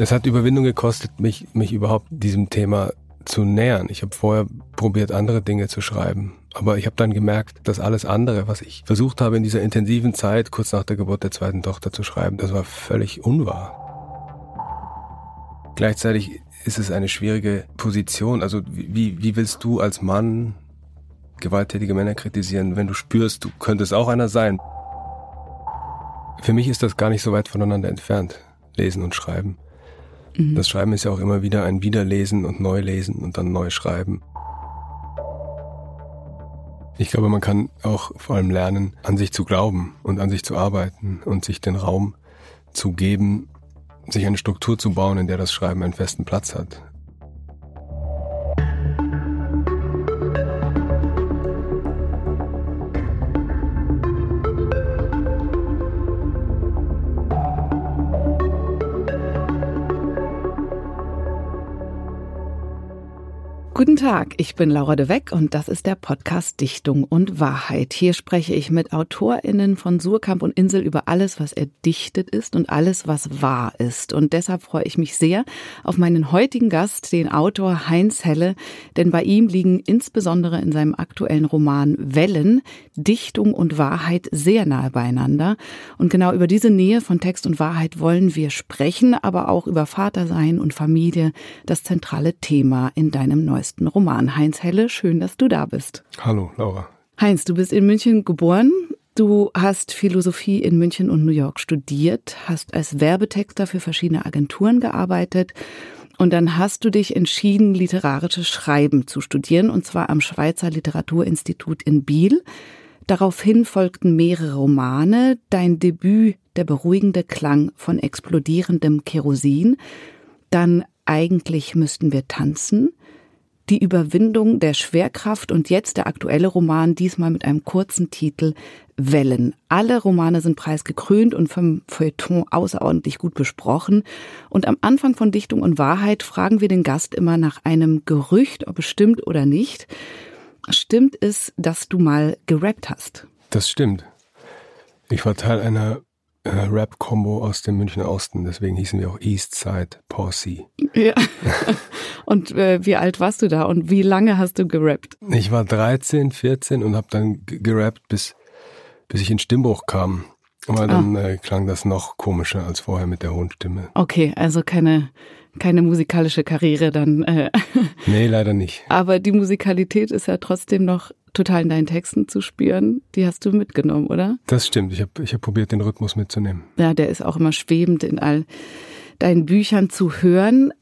Es hat Überwindung gekostet, mich, mich überhaupt diesem Thema zu nähern. Ich habe vorher probiert, andere Dinge zu schreiben. Aber ich habe dann gemerkt, dass alles andere, was ich versucht habe in dieser intensiven Zeit, kurz nach der Geburt der zweiten Tochter zu schreiben, das war völlig unwahr. Gleichzeitig ist es eine schwierige Position. Also wie, wie willst du als Mann gewalttätige Männer kritisieren, wenn du spürst, du könntest auch einer sein? Für mich ist das gar nicht so weit voneinander entfernt, lesen und schreiben. Mhm. Das Schreiben ist ja auch immer wieder ein Wiederlesen und Neulesen und dann neu schreiben. Ich glaube, man kann auch vor allem lernen, an sich zu glauben und an sich zu arbeiten und sich den Raum zu geben, sich eine Struktur zu bauen, in der das Schreiben einen festen Platz hat. Guten Tag, ich bin Laura de Weck und das ist der Podcast Dichtung und Wahrheit. Hier spreche ich mit AutorInnen von Surkamp und Insel über alles, was erdichtet ist und alles, was wahr ist. Und deshalb freue ich mich sehr auf meinen heutigen Gast, den Autor Heinz Helle, denn bei ihm liegen insbesondere in seinem aktuellen Roman Wellen Dichtung und Wahrheit sehr nahe beieinander. Und genau über diese Nähe von Text und Wahrheit wollen wir sprechen, aber auch über Vatersein und Familie, das zentrale Thema in deinem neuesten neuesten Roman. Heinz Helle, schön, dass du da bist. Hallo, Laura. Heinz, du bist in München geboren. Du hast Philosophie in München und New York studiert, hast als Werbetexter für verschiedene Agenturen gearbeitet und dann hast du dich entschieden, literarisches Schreiben zu studieren, und zwar am Schweizer Literaturinstitut in Biel. Daraufhin folgten mehrere Romane, dein Debüt Der beruhigende Klang von explodierendem Kerosin, dann Eigentlich müssten wir tanzen, die Überwindung der Schwerkraft und jetzt der aktuelle Roman, diesmal mit einem kurzen Titel Wellen. Alle Romane sind preisgekrönt und vom Feuilleton außerordentlich gut besprochen. Und am Anfang von Dichtung und Wahrheit fragen wir den Gast immer nach einem Gerücht, ob es stimmt oder nicht. Stimmt es, dass du mal gerappt hast? Das stimmt. Ich war Teil einer äh, Rap-Combo aus dem Münchner Osten, deswegen hießen wir auch Eastside Posse. Ja. Und äh, wie alt warst du da und wie lange hast du gerappt? Ich war 13, 14 und habe dann gerappt, bis, bis ich in Stimmbruch kam. Aber dann ah. äh, klang das noch komischer als vorher mit der hohen Stimme. Okay, also keine, keine musikalische Karriere dann. Äh. Nee, leider nicht. Aber die Musikalität ist ja trotzdem noch total in deinen Texten zu spüren. Die hast du mitgenommen, oder? Das stimmt. Ich habe ich hab probiert, den Rhythmus mitzunehmen. Ja, der ist auch immer schwebend in all deinen Büchern zu hören.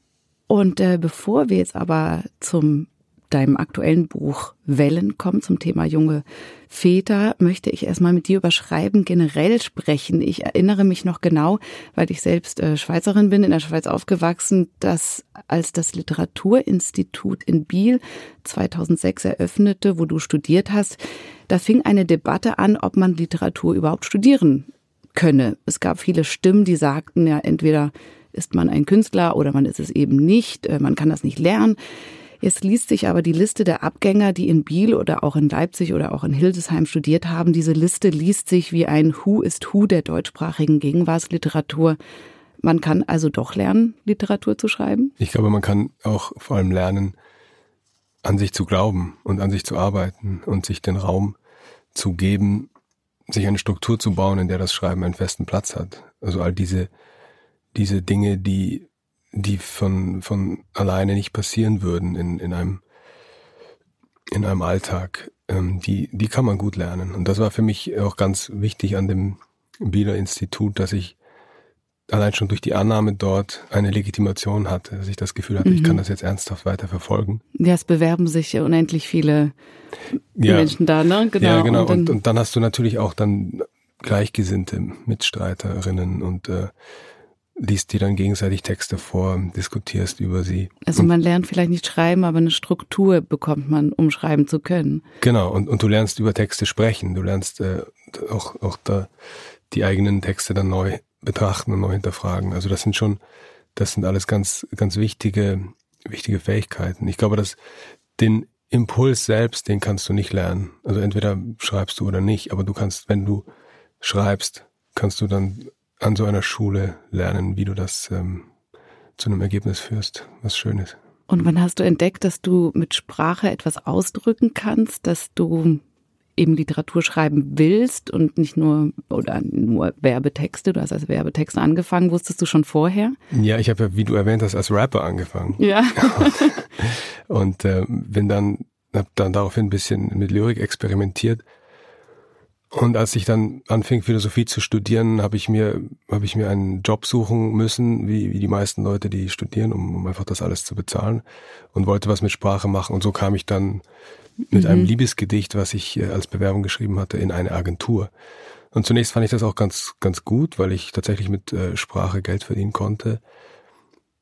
Und äh, bevor wir jetzt aber zum deinem aktuellen Buch Wellen kommen zum Thema junge Väter, möchte ich erstmal mit dir über Schreiben generell sprechen. Ich erinnere mich noch genau, weil ich selbst äh, Schweizerin bin, in der Schweiz aufgewachsen, dass als das Literaturinstitut in Biel 2006 eröffnete, wo du studiert hast, da fing eine Debatte an, ob man Literatur überhaupt studieren könne. Es gab viele Stimmen, die sagten, ja, entweder ist man ein Künstler oder man ist es eben nicht, äh, man kann das nicht lernen. Jetzt liest sich aber die Liste der Abgänger, die in Biel oder auch in Leipzig oder auch in Hildesheim studiert haben. Diese Liste liest sich wie ein Who ist Who der deutschsprachigen Gegenwartsliteratur. Man kann also doch lernen, Literatur zu schreiben? Ich glaube, man kann auch vor allem lernen, an sich zu glauben und an sich zu arbeiten und sich den Raum zu geben, sich eine Struktur zu bauen, in der das Schreiben einen festen Platz hat. Also all diese, diese Dinge, die die von, von alleine nicht passieren würden in, in einem, in einem Alltag, ähm, die, die kann man gut lernen. Und das war für mich auch ganz wichtig an dem Bieler Institut, dass ich allein schon durch die Annahme dort eine Legitimation hatte, dass ich das Gefühl hatte, mhm. ich kann das jetzt ernsthaft weiter verfolgen. Ja, es bewerben sich unendlich viele ja. Menschen da, ne? Genau. Ja, genau. Und dann, und, und dann hast du natürlich auch dann gleichgesinnte Mitstreiterinnen und äh, liest dir dann gegenseitig Texte vor, diskutierst über sie. Also man lernt vielleicht nicht schreiben, aber eine Struktur bekommt man, um schreiben zu können. Genau, und, und du lernst über Texte sprechen, du lernst äh, auch, auch da die eigenen Texte dann neu betrachten und neu hinterfragen. Also das sind schon, das sind alles ganz, ganz wichtige, wichtige Fähigkeiten. Ich glaube, dass den Impuls selbst, den kannst du nicht lernen. Also entweder schreibst du oder nicht, aber du kannst, wenn du schreibst, kannst du dann an so einer Schule lernen, wie du das, ähm, zu einem Ergebnis führst, was schön ist. Und wann hast du entdeckt, dass du mit Sprache etwas ausdrücken kannst, dass du eben Literatur schreiben willst und nicht nur oder nur Werbetexte, du hast als Werbetexte angefangen, wusstest du schon vorher? Ja, ich habe ja, wie du erwähnt hast, als Rapper angefangen. Ja. und äh, bin dann, habe dann daraufhin ein bisschen mit Lyrik experimentiert. Und als ich dann anfing, Philosophie zu studieren, habe ich mir, habe ich mir einen Job suchen müssen, wie, wie die meisten Leute, die studieren, um, um einfach das alles zu bezahlen und wollte was mit Sprache machen. Und so kam ich dann mit mhm. einem Liebesgedicht, was ich äh, als Bewerbung geschrieben hatte, in eine Agentur. Und zunächst fand ich das auch ganz, ganz gut, weil ich tatsächlich mit äh, Sprache Geld verdienen konnte.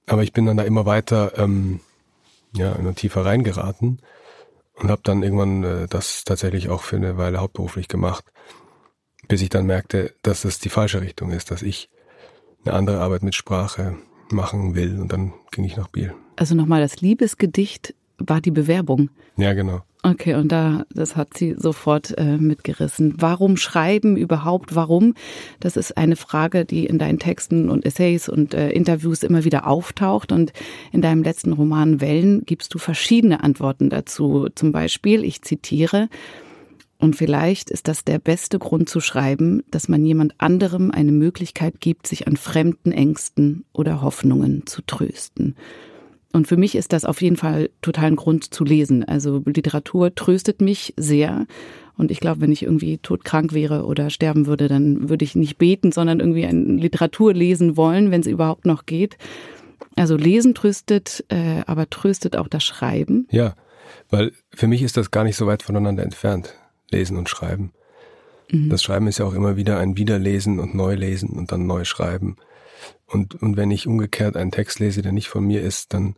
Aber ich bin dann da immer weiter, ähm, ja, immer tiefer reingeraten und habe dann irgendwann äh, das tatsächlich auch für eine Weile hauptberuflich gemacht, bis ich dann merkte, dass das die falsche Richtung ist, dass ich eine andere Arbeit mit Sprache machen will. Und dann ging ich nach Biel. Also nochmal, das Liebesgedicht war die Bewerbung. Ja, genau. Okay, und da, das hat sie sofort äh, mitgerissen. Warum schreiben überhaupt? Warum? Das ist eine Frage, die in deinen Texten und Essays und äh, Interviews immer wieder auftaucht. Und in deinem letzten Roman Wellen gibst du verschiedene Antworten dazu. Zum Beispiel, ich zitiere, und vielleicht ist das der beste Grund zu schreiben, dass man jemand anderem eine Möglichkeit gibt, sich an fremden Ängsten oder Hoffnungen zu trösten. Und für mich ist das auf jeden Fall total ein Grund zu lesen. Also Literatur tröstet mich sehr. Und ich glaube, wenn ich irgendwie todkrank wäre oder sterben würde, dann würde ich nicht beten, sondern irgendwie eine Literatur lesen wollen, wenn es überhaupt noch geht. Also lesen tröstet, äh, aber tröstet auch das Schreiben. Ja, weil für mich ist das gar nicht so weit voneinander entfernt, lesen und schreiben. Mhm. Das Schreiben ist ja auch immer wieder ein Wiederlesen und Neulesen und dann neu schreiben. Und, und wenn ich umgekehrt einen Text lese, der nicht von mir ist, dann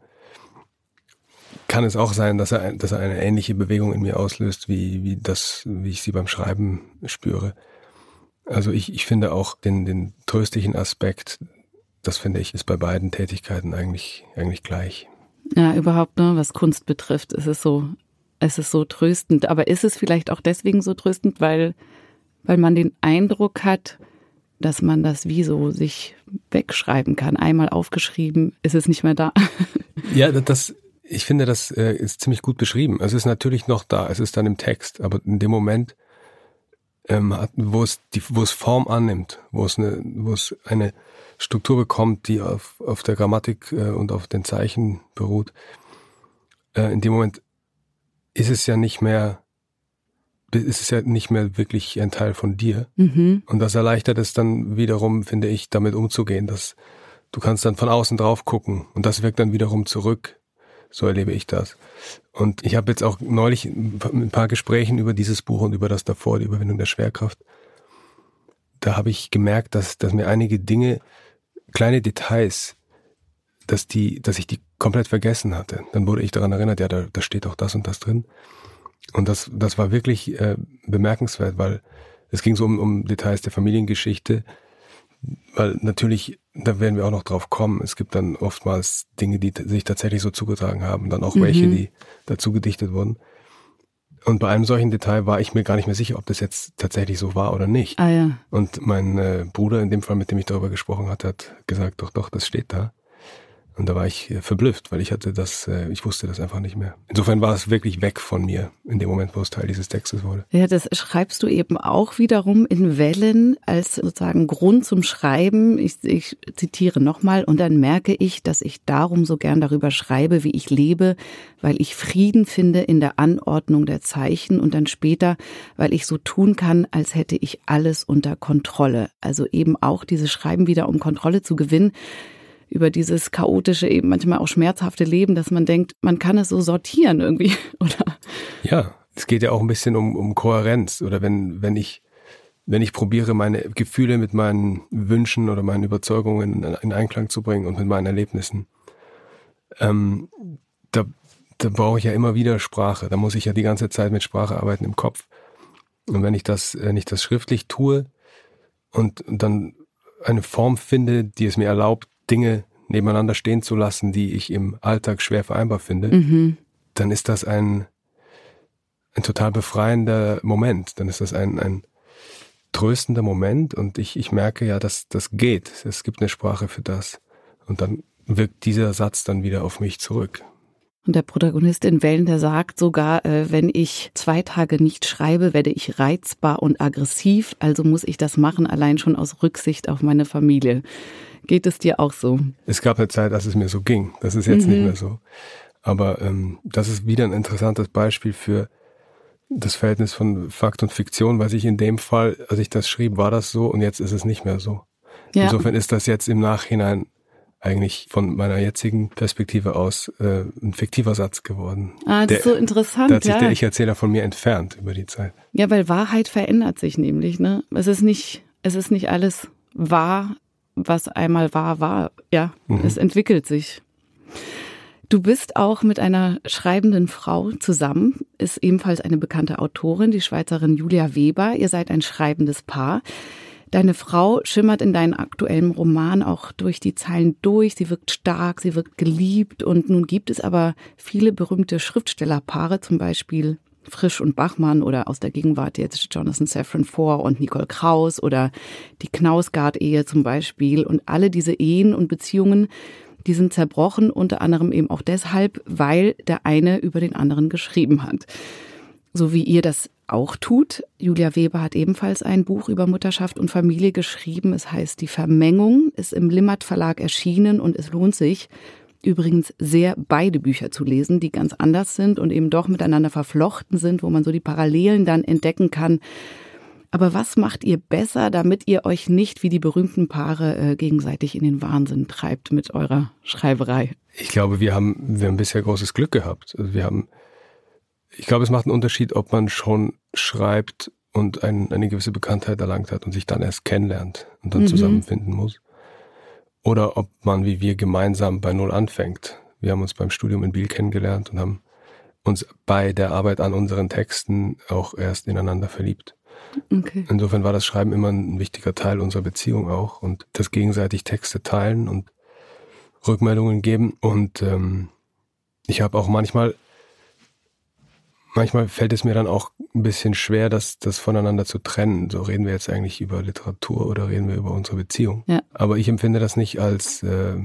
kann es auch sein, dass er, dass er eine ähnliche Bewegung in mir auslöst, wie, wie das, wie ich sie beim Schreiben spüre. Also ich, ich finde auch den, den tröstlichen Aspekt, das finde ich, ist bei beiden Tätigkeiten eigentlich, eigentlich gleich. Ja, überhaupt, ne, was Kunst betrifft, ist es so, es ist so tröstend. Aber ist es vielleicht auch deswegen so tröstend, weil, weil man den Eindruck hat, dass man das wie so sich wegschreiben kann. Einmal aufgeschrieben, ist es nicht mehr da. Ja, das, ich finde, das äh, ist ziemlich gut beschrieben. Es ist natürlich noch da, es ist dann im Text, aber in dem Moment, ähm, wo es die, wo es Form annimmt, wo es eine, wo es eine Struktur bekommt, die auf, auf der Grammatik äh, und auf den Zeichen beruht, äh, in dem Moment ist es ja nicht mehr, ist es ja nicht mehr wirklich ein Teil von dir. Mhm. Und das erleichtert es dann wiederum, finde ich, damit umzugehen, dass du kannst dann von außen drauf gucken und das wirkt dann wiederum zurück so erlebe ich das. Und ich habe jetzt auch neulich ein paar Gesprächen über dieses Buch und über das davor, die Überwindung der Schwerkraft. Da habe ich gemerkt, dass, dass mir einige Dinge, kleine Details, dass die, dass ich die komplett vergessen hatte. Dann wurde ich daran erinnert, ja, da, da steht auch das und das drin. Und das, das war wirklich äh, bemerkenswert, weil es ging so um, um Details der Familiengeschichte, weil natürlich, da werden wir auch noch drauf kommen, es gibt dann oftmals Dinge, die sich tatsächlich so zugetragen haben, dann auch mhm. welche, die dazu gedichtet wurden. Und bei einem solchen Detail war ich mir gar nicht mehr sicher, ob das jetzt tatsächlich so war oder nicht. Ah, ja. Und mein äh, Bruder, in dem Fall, mit dem ich darüber gesprochen hatte, hat gesagt, doch, doch, das steht da. Und da war ich äh, verblüfft, weil ich hatte das, äh, ich wusste das einfach nicht mehr. Insofern war es wirklich weg von mir in dem Moment, wo es Teil dieses Textes wurde. Ja, das schreibst du eben auch wiederum in Wellen als sozusagen Grund zum Schreiben. Ich, ich zitiere nochmal, und dann merke ich, dass ich darum so gern darüber schreibe, wie ich lebe, weil ich Frieden finde in der Anordnung der Zeichen und dann später, weil ich so tun kann, als hätte ich alles unter Kontrolle. Also eben auch dieses Schreiben wieder, um Kontrolle zu gewinnen über dieses chaotische, eben manchmal auch schmerzhafte Leben, dass man denkt, man kann es so sortieren irgendwie, oder? Ja, es geht ja auch ein bisschen um, um Kohärenz. Oder wenn, wenn ich, wenn ich probiere, meine Gefühle mit meinen Wünschen oder meinen Überzeugungen in Einklang zu bringen und mit meinen Erlebnissen, ähm, da, da brauche ich ja immer wieder Sprache. Da muss ich ja die ganze Zeit mit Sprache arbeiten im Kopf. Und wenn ich das, wenn ich das schriftlich tue und dann eine Form finde, die es mir erlaubt, Dinge nebeneinander stehen zu lassen, die ich im Alltag schwer vereinbar finde, mhm. dann ist das ein, ein total befreiender Moment. Dann ist das ein, ein tröstender Moment und ich, ich merke ja, dass das geht. Es gibt eine Sprache für das. Und dann wirkt dieser Satz dann wieder auf mich zurück. Und der Protagonist in Wellen, der sagt sogar, äh, wenn ich zwei Tage nicht schreibe, werde ich reizbar und aggressiv, also muss ich das machen, allein schon aus Rücksicht auf meine Familie. Geht es dir auch so? Es gab eine Zeit, dass es mir so ging. Das ist jetzt mhm. nicht mehr so. Aber ähm, das ist wieder ein interessantes Beispiel für das Verhältnis von Fakt und Fiktion, weil ich in dem Fall, als ich das schrieb, war das so und jetzt ist es nicht mehr so. Ja. Insofern ist das jetzt im Nachhinein eigentlich von meiner jetzigen Perspektive aus äh, ein fiktiver Satz geworden. Ah, das der, ist so interessant. Da hat sich ja. der Ich-Erzähler von mir entfernt über die Zeit. Ja, weil Wahrheit verändert sich nämlich. Ne? Es ist nicht, es ist nicht alles wahr, was einmal wahr war. Ja, mhm. es entwickelt sich. Du bist auch mit einer schreibenden Frau zusammen, ist ebenfalls eine bekannte Autorin, die Schweizerin Julia Weber. Ihr seid ein schreibendes Paar. Deine Frau schimmert in deinem aktuellen Roman auch durch die Zeilen durch. Sie wirkt stark, sie wirkt geliebt. Und nun gibt es aber viele berühmte Schriftstellerpaare, zum Beispiel Frisch und Bachmann oder aus der Gegenwart jetzt Jonathan Safran Foer und Nicole Kraus oder die Knausgard-Ehe zum Beispiel. Und alle diese Ehen und Beziehungen, die sind zerbrochen, unter anderem eben auch deshalb, weil der eine über den anderen geschrieben hat. So wie ihr das auch tut. Julia Weber hat ebenfalls ein Buch über Mutterschaft und Familie geschrieben. Es heißt Die Vermengung, ist im Limmat Verlag erschienen und es lohnt sich übrigens sehr, beide Bücher zu lesen, die ganz anders sind und eben doch miteinander verflochten sind, wo man so die Parallelen dann entdecken kann. Aber was macht ihr besser, damit ihr euch nicht wie die berühmten Paare äh, gegenseitig in den Wahnsinn treibt mit eurer Schreiberei? Ich glaube, wir haben, wir haben bisher großes Glück gehabt. Also wir haben ich glaube, es macht einen Unterschied, ob man schon schreibt und ein, eine gewisse Bekanntheit erlangt hat und sich dann erst kennenlernt und dann mhm. zusammenfinden muss. Oder ob man wie wir gemeinsam bei Null anfängt. Wir haben uns beim Studium in Biel kennengelernt und haben uns bei der Arbeit an unseren Texten auch erst ineinander verliebt. Okay. Insofern war das Schreiben immer ein wichtiger Teil unserer Beziehung auch und das gegenseitig Texte teilen und Rückmeldungen geben. Und ähm, ich habe auch manchmal manchmal fällt es mir dann auch ein bisschen schwer, das, das voneinander zu trennen. So reden wir jetzt eigentlich über Literatur oder reden wir über unsere Beziehung. Ja. Aber ich empfinde das nicht als äh,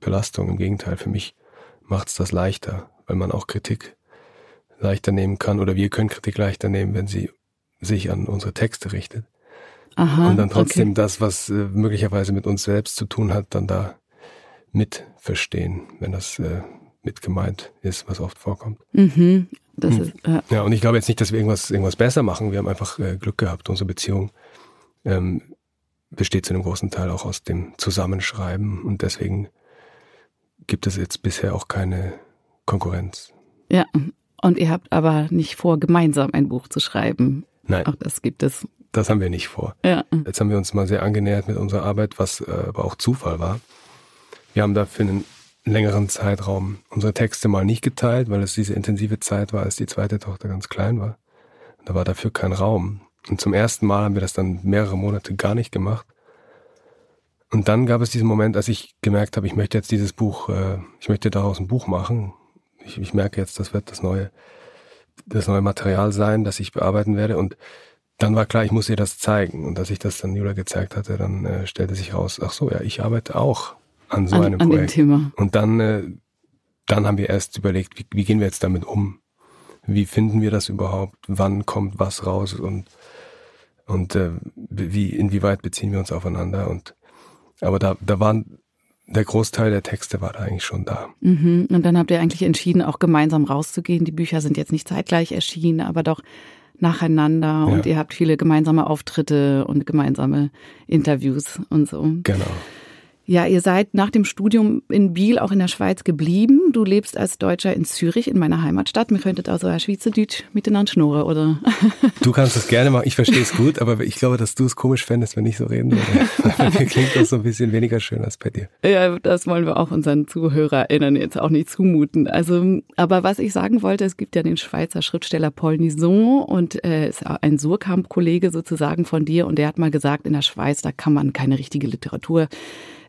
Belastung. Im Gegenteil, für mich macht es das leichter, weil man auch Kritik leichter nehmen kann oder wir können Kritik leichter nehmen, wenn sie sich an unsere Texte richtet. Aha, und dann trotzdem okay. das, was äh, möglicherweise mit uns selbst zu tun hat, dann da mit verstehen, wenn das äh, mit gemeint ist, was oft vorkommt. Mhm. Hm. ist, ja. ja, und ich glaube jetzt nicht, dass wir irgendwas, irgendwas besser machen. Wir haben einfach äh, Glück gehabt. Unsere Beziehung ähm, besteht zu einem großen Teil auch aus dem Zusammenschreiben und deswegen gibt es jetzt bisher auch keine Konkurrenz. Ja, und ihr habt aber nicht vor, gemeinsam ein Buch zu schreiben. Nein. Auch das gibt es. Das haben wir nicht vor. Ja. Jetzt haben wir uns mal sehr angenähert mit unserer Arbeit, was äh, aber auch Zufall war. Wir haben dafür einen längeren Zeitraum unsere Texte mal nicht geteilt, weil es diese intensive Zeit war, als die zweite Tochter ganz klein war. Da war dafür kein Raum. Und zum ersten Mal haben wir das dann mehrere Monate gar nicht gemacht. Und dann gab es diesen Moment, als ich gemerkt habe, ich möchte jetzt dieses Buch, äh, ich möchte daraus ein Buch machen. Ich, ich merke jetzt, das wird das neue, das neue Material sein, das ich bearbeiten werde. Und dann war klar, ich muss ihr das zeigen. Und als ich das dann Julia gezeigt hatte, dann äh, stellte sich raus, ach so, ja, ich arbeite auch an so an, einem Projekt. An dem Thema. Und dann, äh, dann haben wir erst überlegt, wie, wie gehen wir jetzt damit um? Wie finden wir das überhaupt? Wann kommt was raus? Und, und äh, wie, inwieweit beziehen wir uns aufeinander? Und aber da, da waren der Großteil der Texte war da eigentlich schon da. Mhm. Und dann habt ihr eigentlich entschieden, auch gemeinsam rauszugehen. Die Bücher sind jetzt nicht zeitgleich erschienen, aber doch nacheinander ja. und ihr habt viele gemeinsame Auftritte und gemeinsame Interviews und so. Genau. Ja, ihr seid nach dem Studium in Biel auch in der Schweiz geblieben. Du lebst als Deutscher in Zürich, in meiner Heimatstadt. Wir könntet also ein Schweizerdeutsch miteinander schnurren, oder? Du kannst das gerne machen. Ich verstehe es gut, aber ich glaube, dass du es komisch fändest, wenn ich so reden würde. Bei mir klingt das so ein bisschen weniger schön als bei dir. Ja, das wollen wir auch unseren ZuhörerInnen jetzt auch nicht zumuten. Also, aber was ich sagen wollte, es gibt ja den Schweizer Schriftsteller Paul Nison und äh, ist ein Surkamp-Kollege sozusagen von dir und der hat mal gesagt, in der Schweiz, da kann man keine richtige Literatur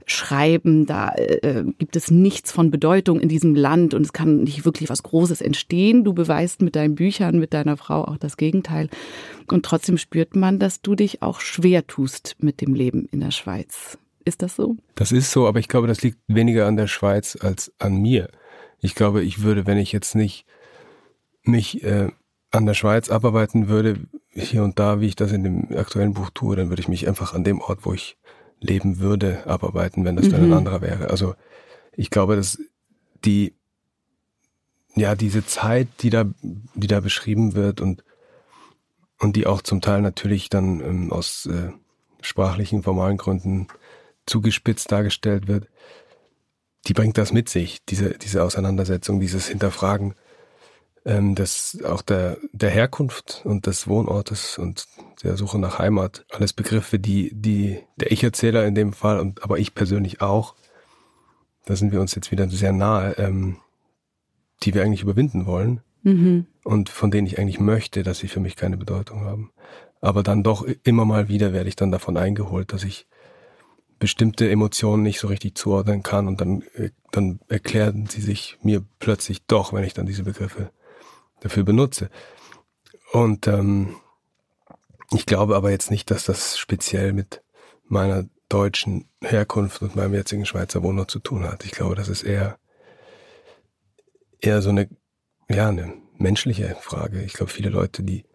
schreiben, da äh, gibt es nichts von Bedeutung in diesem Land und es kann nicht wirklich was Großes entstehen. Du beweist mit deinen Büchern, mit deiner Frau auch das Gegenteil. Und trotzdem spürt man, dass du dich auch schwer tust mit dem Leben in der Schweiz. Ist das so? Das ist so, aber ich glaube, das liegt weniger an der Schweiz als an mir. Ich glaube, ich würde, wenn ich jetzt nicht mich äh, an der Schweiz abarbeiten würde, hier und da, wie ich das in dem aktuellen Buch tue, dann würde ich mich einfach an dem Ort, wo ich leben würde, abarbeiten, wenn das dann ein mhm. anderer wäre. Also ich glaube, dass die, ja, diese Zeit, die da, die da beschrieben wird und, und die auch zum Teil natürlich dann ähm, aus äh, sprachlichen, formalen Gründen zugespitzt dargestellt wird, die bringt das mit sich, diese, diese Auseinandersetzung, dieses Hinterfragen ähm, des, auch der, der Herkunft und des Wohnortes und der Suche nach Heimat. Alles Begriffe, die, die der Ich-Erzähler in dem Fall und aber ich persönlich auch, da sind wir uns jetzt wieder sehr nahe, ähm, die wir eigentlich überwinden wollen mhm. und von denen ich eigentlich möchte, dass sie für mich keine Bedeutung haben. Aber dann doch immer mal wieder werde ich dann davon eingeholt, dass ich bestimmte Emotionen nicht so richtig zuordnen kann und dann, äh, dann erklären sie sich mir plötzlich doch, wenn ich dann diese Begriffe dafür benutze. Und ähm, ich glaube aber jetzt nicht, dass das speziell mit meiner deutschen Herkunft und meinem jetzigen Schweizer Wohnort zu tun hat. Ich glaube, das ist eher eher so eine ja eine menschliche Frage. Ich glaube, viele Leute, die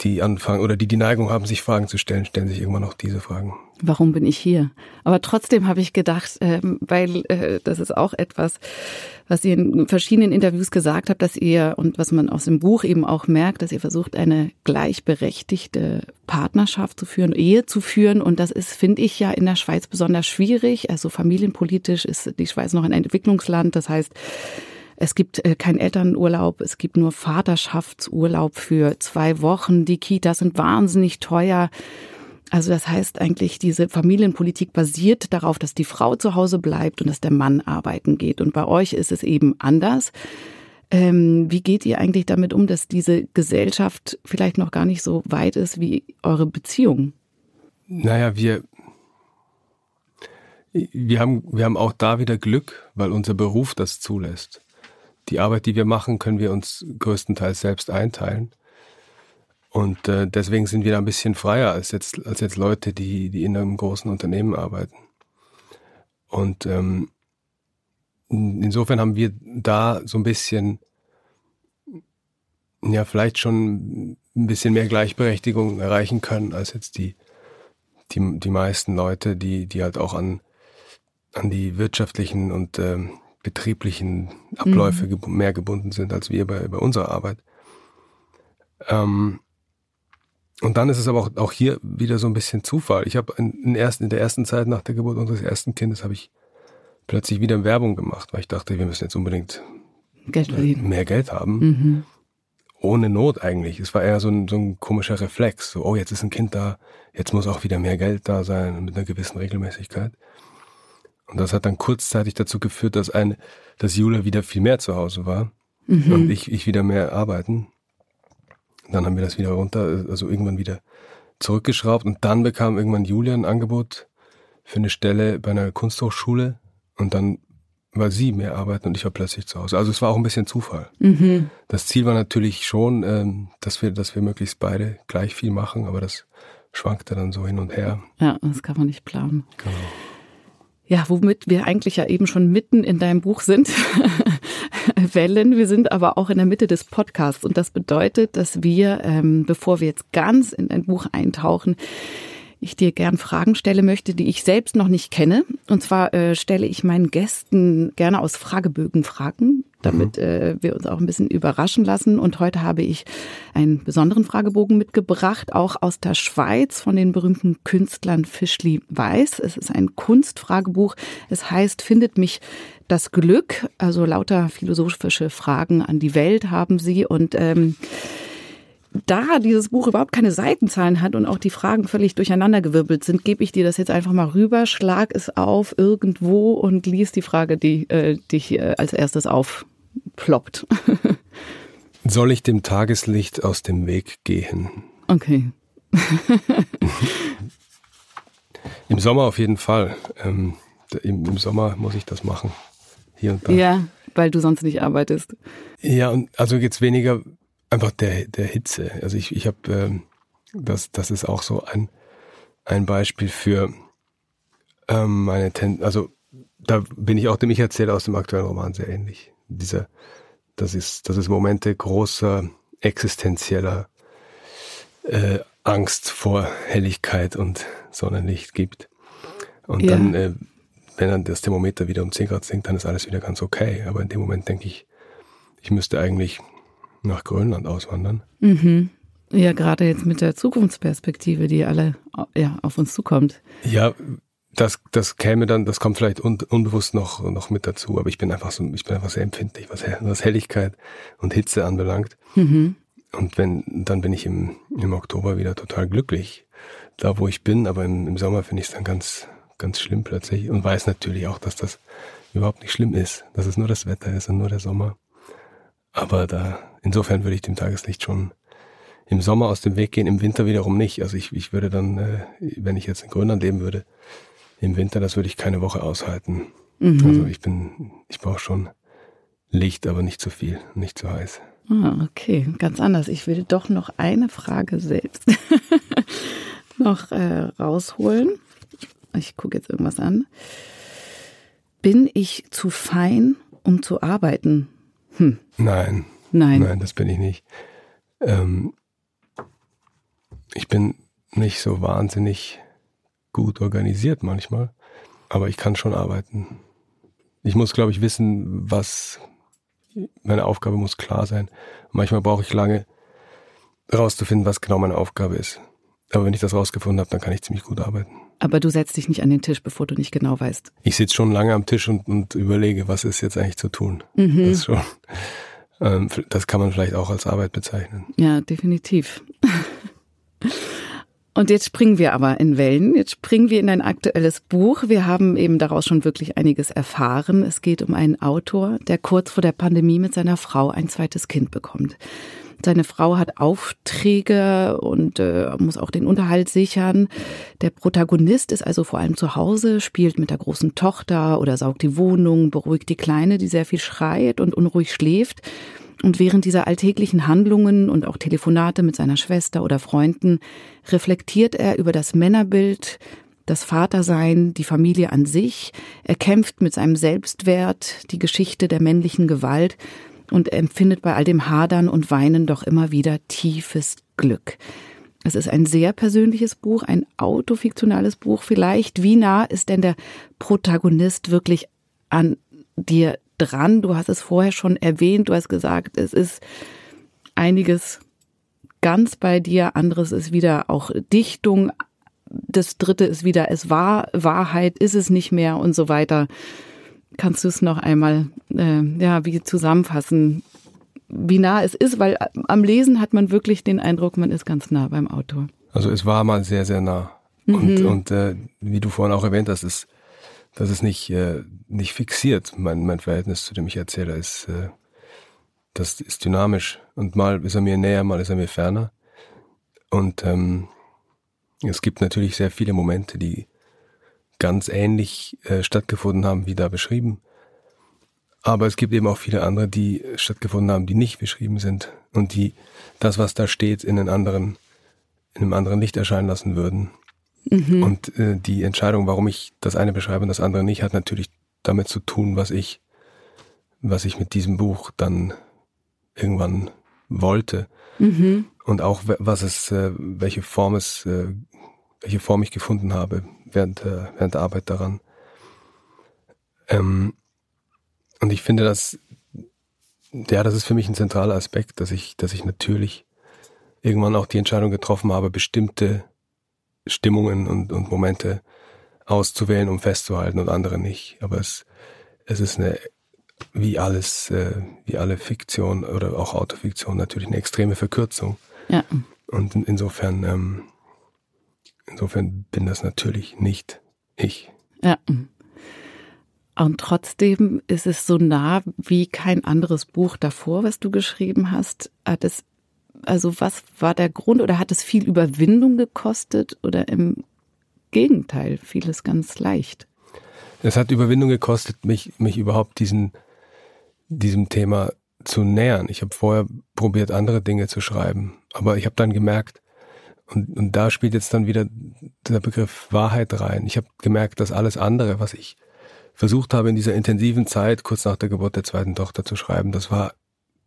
die anfangen oder die die Neigung haben, sich Fragen zu stellen, stellen sich irgendwann noch diese Fragen. Warum bin ich hier? Aber trotzdem habe ich gedacht, äh, weil äh, das ist auch etwas, was ihr in verschiedenen Interviews gesagt habt, dass ihr und was man aus dem Buch eben auch merkt, dass ihr versucht, eine gleichberechtigte Partnerschaft zu führen, Ehe zu führen. Und das ist, finde ich, ja in der Schweiz besonders schwierig. Also familienpolitisch ist die Schweiz noch ein Entwicklungsland. Das heißt, es gibt äh, keinen Elternurlaub, es gibt nur Vaterschaftsurlaub für zwei Wochen. Die Kitas sind wahnsinnig teuer. Also das heißt eigentlich, diese Familienpolitik basiert darauf, dass die Frau zu Hause bleibt und dass der Mann arbeiten geht. Und bei euch ist es eben anders. Ähm, wie geht ihr eigentlich damit um, dass diese Gesellschaft vielleicht noch gar nicht so weit ist wie eure Beziehung? Naja, wir, wir, haben, wir haben auch da wieder Glück, weil unser Beruf das zulässt die Arbeit, die wir machen, können wir uns größtenteils selbst einteilen. Und äh, deswegen sind wir da ein bisschen freier als jetzt, als jetzt Leute, die, die in einem großen Unternehmen arbeiten. Und ähm, insofern haben wir da so ein bisschen, ja, vielleicht schon ein bisschen mehr Gleichberechtigung erreichen können als jetzt die, die, die meisten Leute, die, die halt auch an, an die wirtschaftlichen und ähm, betrieblichen Abläufe mhm. mehr gebunden sind als wir bei, bei unserer Arbeit. Ähm, und dann ist es aber auch, auch hier wieder so ein bisschen Zufall. Ich habe in, in, in der ersten Zeit nach der Geburt unseres ersten Kindes habe ich plötzlich wieder Werbung gemacht, weil ich dachte, wir müssen jetzt unbedingt Geld mehr Geld haben. Mhm. Ohne Not eigentlich. Es war eher so ein, so ein komischer Reflex. So, oh, jetzt ist ein Kind da, jetzt muss auch wieder mehr Geld da sein mit einer gewissen Regelmäßigkeit. Und das hat dann kurzzeitig dazu geführt, dass eine, dass Julia wieder viel mehr zu Hause war mhm. und ich, ich wieder mehr arbeiten. Dann haben wir das wieder runter, also irgendwann wieder zurückgeschraubt und dann bekam irgendwann Julia ein Angebot für eine Stelle bei einer Kunsthochschule und dann war sie mehr arbeiten und ich war plötzlich zu Hause. Also es war auch ein bisschen Zufall. Mhm. Das Ziel war natürlich schon, ähm, dass wir, dass wir möglichst beide gleich viel machen, aber das schwankte dann so hin und her. Ja, das kann man nicht planen. Genau. Ja, womit wir eigentlich ja eben schon mitten in deinem Buch sind. Wellen. Wir sind aber auch in der Mitte des Podcasts und das bedeutet, dass wir, ähm, bevor wir jetzt ganz in dein Buch eintauchen, ich dir gern Fragen stelle möchte, die ich selbst noch nicht kenne. Und zwar äh, stelle ich meinen Gästen gerne aus Fragebögen Fragen, damit mhm. äh, wir uns auch ein bisschen überraschen lassen. Und heute habe ich einen besonderen Fragebogen mitgebracht, auch aus der Schweiz von den berühmten Künstlern Fischli Weiß. Es ist ein Kunstfragebuch. Es heißt, findet mich das Glück. Also lauter philosophische Fragen an die Welt haben sie und ähm, da dieses Buch überhaupt keine Seitenzahlen hat und auch die Fragen völlig durcheinandergewirbelt sind, gebe ich dir das jetzt einfach mal rüber, schlag es auf irgendwo und lies die Frage, die äh, dich äh, als erstes aufploppt. Soll ich dem Tageslicht aus dem Weg gehen? Okay. Im Sommer auf jeden Fall. Ähm, im, Im Sommer muss ich das machen. Hier und da. Ja, weil du sonst nicht arbeitest. Ja, und also jetzt weniger einfach der, der Hitze. Also ich, ich habe, ähm, das, das ist auch so ein, ein Beispiel für Ähm, meine Ten also da bin ich auch dem Ich-Erzähler aus dem aktuellen Roman sehr ähnlich. Dieser, das ist, das ist Momente großer existenzieller äh, Angst vor Helligkeit und Sonnenlicht gibt. Und ja. dann, äh, wenn dann das Thermometer wieder um 10 Grad sinkt, dann ist alles wieder ganz okay. Aber in dem Moment denke ich, ich müsste eigentlich nach Grönland auswandern. Mhm. Ja, gerade jetzt mit der Zukunftsperspektive, die alle ja, auf uns zukommt. Ja, das, das käme dann, das kommt vielleicht un, unbewusst noch, noch mit dazu, aber ich bin einfach so, ich bin einfach sehr empfindlich, was, was Helligkeit und Hitze anbelangt. Mhm. Und wenn, dann bin ich im, im Oktober wieder total glücklich, da wo ich bin, aber im, im Sommer finde ich es dann ganz, ganz schlimm plötzlich und weiß natürlich auch, dass das überhaupt nicht schlimm ist, dass es nur das Wetter ist und nur der Sommer. Aber da, insofern würde ich dem Tageslicht schon im Sommer aus dem Weg gehen, im Winter wiederum nicht. Also ich, ich würde dann, äh, wenn ich jetzt in Grönland leben würde, im Winter, das würde ich keine Woche aushalten. Mhm. Also ich bin, ich brauche schon Licht, aber nicht zu viel, nicht zu heiß. Ah, okay, ganz anders. Ich will doch noch eine Frage selbst noch äh, rausholen. Ich gucke jetzt irgendwas an. Bin ich zu fein, um zu arbeiten? Hm. Nein. Nein. Nein, das bin ich nicht. Ähm, ich bin nicht so wahnsinnig gut organisiert manchmal, aber ich kann schon arbeiten. Ich muss, glaube ich, wissen, was meine Aufgabe muss klar sein. Manchmal brauche ich lange rauszufinden, was genau meine Aufgabe ist. Aber wenn ich das rausgefunden habe, dann kann ich ziemlich gut arbeiten. Aber du setzt dich nicht an den Tisch, bevor du nicht genau weißt. Ich sitze schon lange am Tisch und, und überlege, was ist jetzt eigentlich zu tun. Mhm. Das, schon, ähm, das kann man vielleicht auch als Arbeit bezeichnen. Ja, definitiv. Und jetzt springen wir aber in Wellen. Jetzt springen wir in ein aktuelles Buch. Wir haben eben daraus schon wirklich einiges erfahren. Es geht um einen Autor, der kurz vor der Pandemie mit seiner Frau ein zweites Kind bekommt. Seine Frau hat Aufträge und äh, muss auch den Unterhalt sichern. Der Protagonist ist also vor allem zu Hause, spielt mit der großen Tochter oder saugt die Wohnung, beruhigt die Kleine, die sehr viel schreit und unruhig schläft. Und während dieser alltäglichen Handlungen und auch Telefonate mit seiner Schwester oder Freunden reflektiert er über das Männerbild, das Vatersein, die Familie an sich. Er kämpft mit seinem Selbstwert, die Geschichte der männlichen Gewalt und empfindet bei all dem Hadern und Weinen doch immer wieder tiefes Glück. Es ist ein sehr persönliches Buch, ein autofiktionales Buch vielleicht. Wie nah ist denn der Protagonist wirklich an dir dran. Du hast es vorher schon erwähnt, du hast gesagt, es ist einiges ganz bei dir, anderes ist wieder auch Dichtung, das dritte ist wieder, es war Wahrheit, ist es nicht mehr und so weiter. Kannst du es noch einmal äh, ja, wie zusammenfassen, wie nah es ist? Weil am Lesen hat man wirklich den Eindruck, man ist ganz nah beim Autor. Also es war mal sehr, sehr nah. Mhm. Und, und äh, wie du vorhin auch erwähnt hast, ist das ist nicht, äh, nicht fixiert. Mein, mein Verhältnis zu dem ich erzähle ist, äh, das ist dynamisch. Und mal ist er mir näher, mal ist er mir ferner. Und ähm, es gibt natürlich sehr viele Momente, die ganz ähnlich äh, stattgefunden haben, wie da beschrieben. Aber es gibt eben auch viele andere, die stattgefunden haben, die nicht beschrieben sind und die das, was da steht, in einen anderen, in einem anderen Licht erscheinen lassen würden. Mhm. Und äh, die Entscheidung, warum ich das eine beschreibe und das andere nicht, hat natürlich damit zu tun, was ich, was ich mit diesem Buch dann irgendwann wollte. Mhm. Und auch was es, äh, welche Form es, äh, welche Form ich gefunden habe während, äh, während der Arbeit daran. Ähm, und ich finde, dass, ja, das ist für mich ein zentraler Aspekt, dass ich, dass ich natürlich irgendwann auch die Entscheidung getroffen habe, bestimmte Stimmungen und, und Momente auszuwählen, um festzuhalten und andere nicht. Aber es, es ist eine, wie alles, äh, wie alle Fiktion oder auch Autofiktion natürlich eine extreme Verkürzung. Ja. Und in, insofern, ähm, insofern bin das natürlich nicht ich. Ja. Und trotzdem ist es so nah wie kein anderes Buch davor, was du geschrieben hast. Es also was war der Grund oder hat es viel Überwindung gekostet oder im Gegenteil, fiel es ganz leicht? Es hat Überwindung gekostet, mich, mich überhaupt diesen, diesem Thema zu nähern. Ich habe vorher probiert, andere Dinge zu schreiben, aber ich habe dann gemerkt, Und, und da spielt jetzt dann wieder der Begriff Wahrheit rein. Ich habe gemerkt, dass alles andere, was ich versucht habe in dieser intensiven Zeit, kurz nach der Geburt der zweiten Tochter zu schreiben, das war,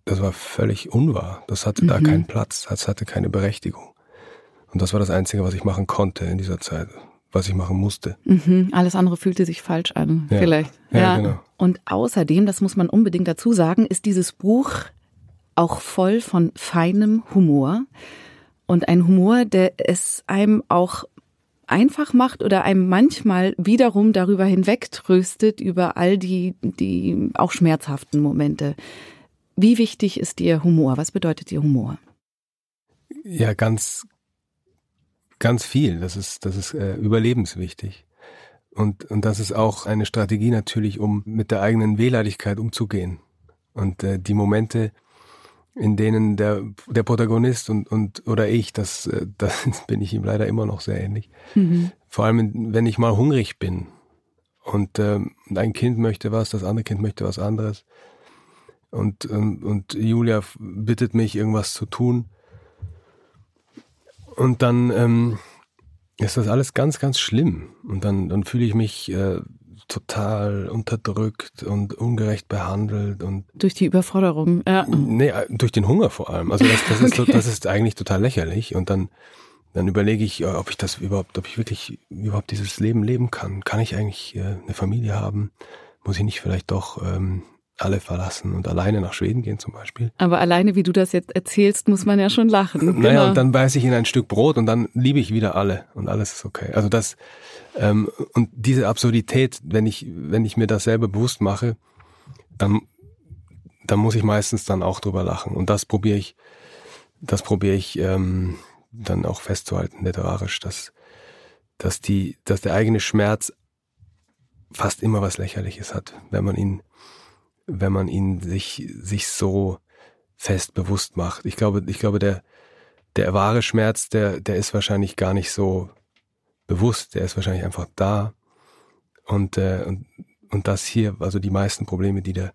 das war völlig unwahr. Das hatte mhm. da keinen Platz, das hatte keine Berechtigung. Und das war das Einzige, was ich machen konnte in dieser Zeit, was ich machen musste. Mhm. Alles andere fühlte sich falsch an, ja. vielleicht. Ja, ja, genau. Und außerdem, das muss man unbedingt dazu sagen, ist dieses Buch auch voll von feinem Humor. Und ein Humor, der es einem auch einfach macht oder einem manchmal wiederum darüber hinwegtröstet, über all die, die auch schmerzhaften Momente. Wie wichtig ist dir Humor? Was bedeutet dir Humor? Ja, ganz, ganz viel. Das ist, das ist äh, überlebenswichtig. Und, und das ist auch eine Strategie natürlich, um mit der eigenen Wehleidigkeit umzugehen. Und äh, die Momente, in denen der, der Protagonist und, und oder ich, das, äh, das bin ich ihm leider immer noch sehr ähnlich. Mhm. Vor allem, wenn ich mal hungrig bin und ähm, ein Kind möchte was, das andere Kind möchte was anderes. Und, ähm, und Julia bittet mich, irgendwas zu tun. Und dann ähm, ist das alles ganz, ganz schlimm. Und dann, dann fühle ich mich äh, total unterdrückt und ungerecht behandelt und durch die Überforderung, ja. Nee, äh, durch den Hunger vor allem. Also das, das, okay. ist, das ist eigentlich total lächerlich und dann dann überlege ich, äh, ob ich das überhaupt, ob ich wirklich überhaupt dieses Leben leben kann. Kann ich eigentlich äh, eine Familie haben? Muss ich nicht vielleicht doch ähm, alle verlassen und alleine nach Schweden gehen zum Beispiel. Aber alleine, wie du das jetzt erzählst, muss man ja schon lachen. Naja, genau. und dann beiße ich in ein Stück Brot und dann liebe ich wieder alle und alles ist okay. Also das, ähm, und diese Absurdität, wenn ich, wenn ich mir das selber bewusst mache, dann, dann muss ich meistens dann auch drüber lachen. Und das probiere ich, das probiere ich ähm, dann auch festzuhalten, literarisch, dass, dass die, dass der eigene Schmerz fast immer was Lächerliches hat, wenn man ihn wenn man ihn sich, sich so fest bewusst macht. Ich glaube, ich glaube, der, der wahre Schmerz, der, der ist wahrscheinlich gar nicht so bewusst, der ist wahrscheinlich einfach da. Und, äh, und, und das hier, also die meisten Probleme, die der,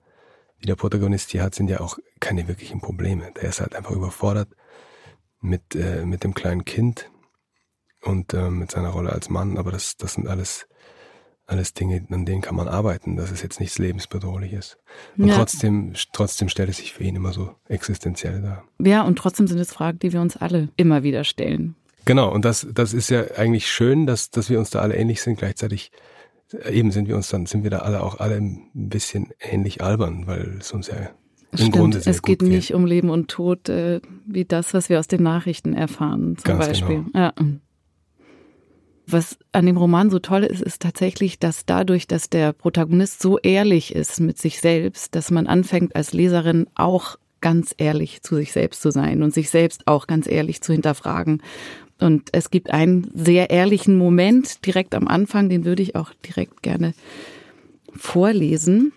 die der Protagonist hier hat, sind ja auch keine wirklichen Probleme. Der ist halt einfach überfordert mit, äh, mit dem kleinen Kind und äh, mit seiner Rolle als Mann. Aber das, das sind alles alles Dinge, an denen kann man arbeiten, dass es jetzt nichts lebensbedrohliches. Und ja. trotzdem, trotzdem stellt es sich für ihn immer so existenziell dar. Ja, und trotzdem sind es Fragen, die wir uns alle immer wieder stellen. Genau, und das, das ist ja eigentlich schön, dass, dass wir uns da alle ähnlich sind. Gleichzeitig äh, eben sind wir uns dann, sind wir da alle auch alle ein bisschen ähnlich albern, weil es uns ja im Stimmt, Grunde sehr es geht geht. nicht um Leben und Tod, äh, wie das, was wir aus den Nachrichten erfahren, zum Ganz Beispiel. Genau. Ja. Was an dem Roman so toll ist, ist tatsächlich, dass dadurch, dass der Protagonist so ehrlich ist mit sich selbst, dass man anfängt als Leserin auch ganz ehrlich zu sich selbst zu sein und sich selbst auch ganz ehrlich zu hinterfragen. Und es gibt einen sehr ehrlichen Moment direkt am Anfang, den würde ich auch direkt gerne vorlesen.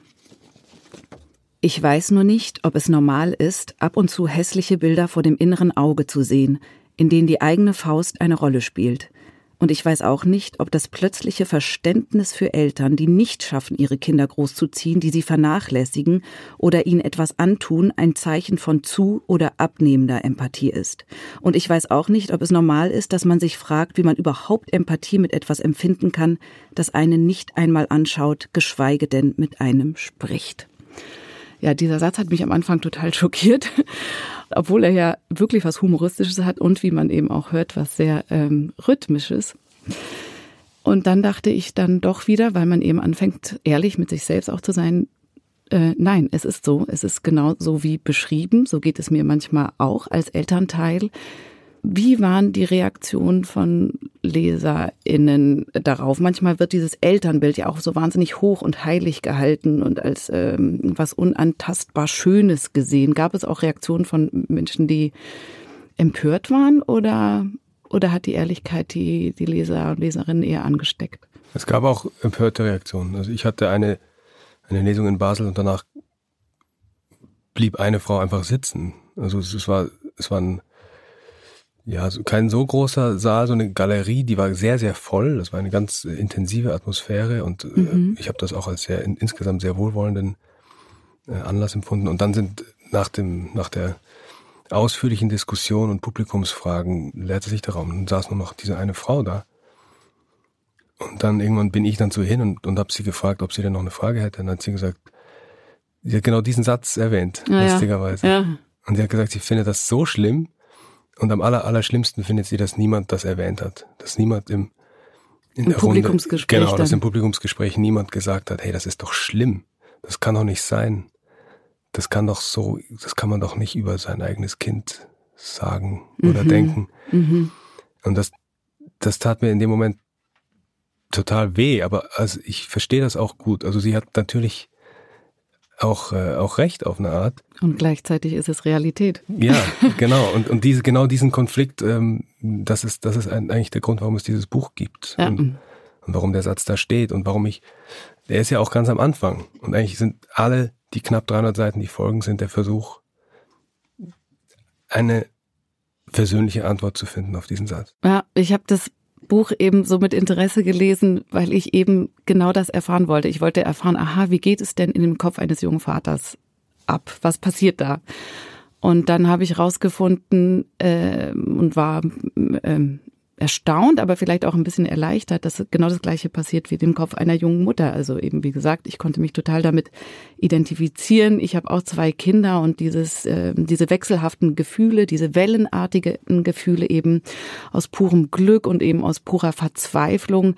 Ich weiß nur nicht, ob es normal ist, ab und zu hässliche Bilder vor dem inneren Auge zu sehen, in denen die eigene Faust eine Rolle spielt. Und ich weiß auch nicht, ob das plötzliche Verständnis für Eltern, die nicht schaffen, ihre Kinder großzuziehen, die sie vernachlässigen oder ihnen etwas antun, ein Zeichen von zu- oder abnehmender Empathie ist. Und ich weiß auch nicht, ob es normal ist, dass man sich fragt, wie man überhaupt Empathie mit etwas empfinden kann, das einen nicht einmal anschaut, geschweige denn mit einem spricht. Ja, dieser Satz hat mich am Anfang total schockiert obwohl er ja wirklich was Humoristisches hat und wie man eben auch hört, was sehr ähm, Rhythmisches. Und dann dachte ich dann doch wieder, weil man eben anfängt, ehrlich mit sich selbst auch zu sein, äh, nein, es ist so, es ist genau so wie beschrieben, so geht es mir manchmal auch als Elternteil. Wie waren die Reaktionen von LeserInnen darauf? Manchmal wird dieses Elternbild ja auch so wahnsinnig hoch und heilig gehalten und als ähm, was unantastbar Schönes gesehen. Gab es auch Reaktionen von Menschen, die empört waren oder, oder hat die Ehrlichkeit die, die Leser und Leserinnen eher angesteckt? Es gab auch empörte Reaktionen. Also ich hatte eine, eine Lesung in Basel und danach blieb eine Frau einfach sitzen. Also es war, es war ein ja, so kein so großer Saal, so eine Galerie, die war sehr, sehr voll. Das war eine ganz intensive Atmosphäre und äh, mhm. ich habe das auch als sehr insgesamt sehr wohlwollenden äh, Anlass empfunden. Und dann sind nach dem, nach der ausführlichen Diskussionen und Publikumsfragen leerte sich der Raum und saß nur noch diese eine Frau da. Und dann irgendwann bin ich dann so hin und, und habe sie gefragt, ob sie denn noch eine Frage hätte. Und dann hat sie gesagt, sie hat genau diesen Satz erwähnt, ja, lustigerweise. Ja. Und sie hat gesagt, sie findet das so schlimm und am aller, aller schlimmsten findet sie, dass niemand das erwähnt hat. Dass niemand im, in Im der Publikumsgespräch Runde, genau, dass im Publikumsgespräch niemand gesagt hat, hey, das ist doch schlimm. Das kann doch nicht sein. Das kann doch so, das kann man doch nicht über sein eigenes Kind sagen oder mhm. denken. Mhm. Und das, das tat mir in dem Moment total weh, aber also ich verstehe das auch gut. Also sie hat natürlich auch, äh, auch recht auf eine Art. Und gleichzeitig ist es Realität. Ja, genau. Und, und diese, genau diesen Konflikt, ähm, das ist, das ist eigentlich der Grund, warum es dieses Buch gibt. Ja. Und, und warum der Satz da steht und warum ich, der ist ja auch ganz am Anfang. Und eigentlich sind alle die knapp 300 Seiten, die folgen, sind der Versuch, eine persönliche Antwort zu finden auf diesen Satz. Ja, ich habe das Buch eben so mit Interesse gelesen, weil ich eben genau das erfahren wollte. Ich wollte erfahren, aha, wie geht es denn in dem Kopf eines jungen Vaters ab? Was passiert da? Und dann habe ich rausgefunden äh, und war äh, erstaunt, aber vielleicht auch ein bisschen erleichtert, dass genau das Gleiche passiert wie dem Kopf einer jungen Mutter. Also eben, wie gesagt, ich konnte mich total damit identifizieren. Ich habe auch zwei Kinder und dieses, äh, diese wechselhaften Gefühle, diese wellenartigen Gefühle eben aus purem Glück und eben aus purer Verzweiflung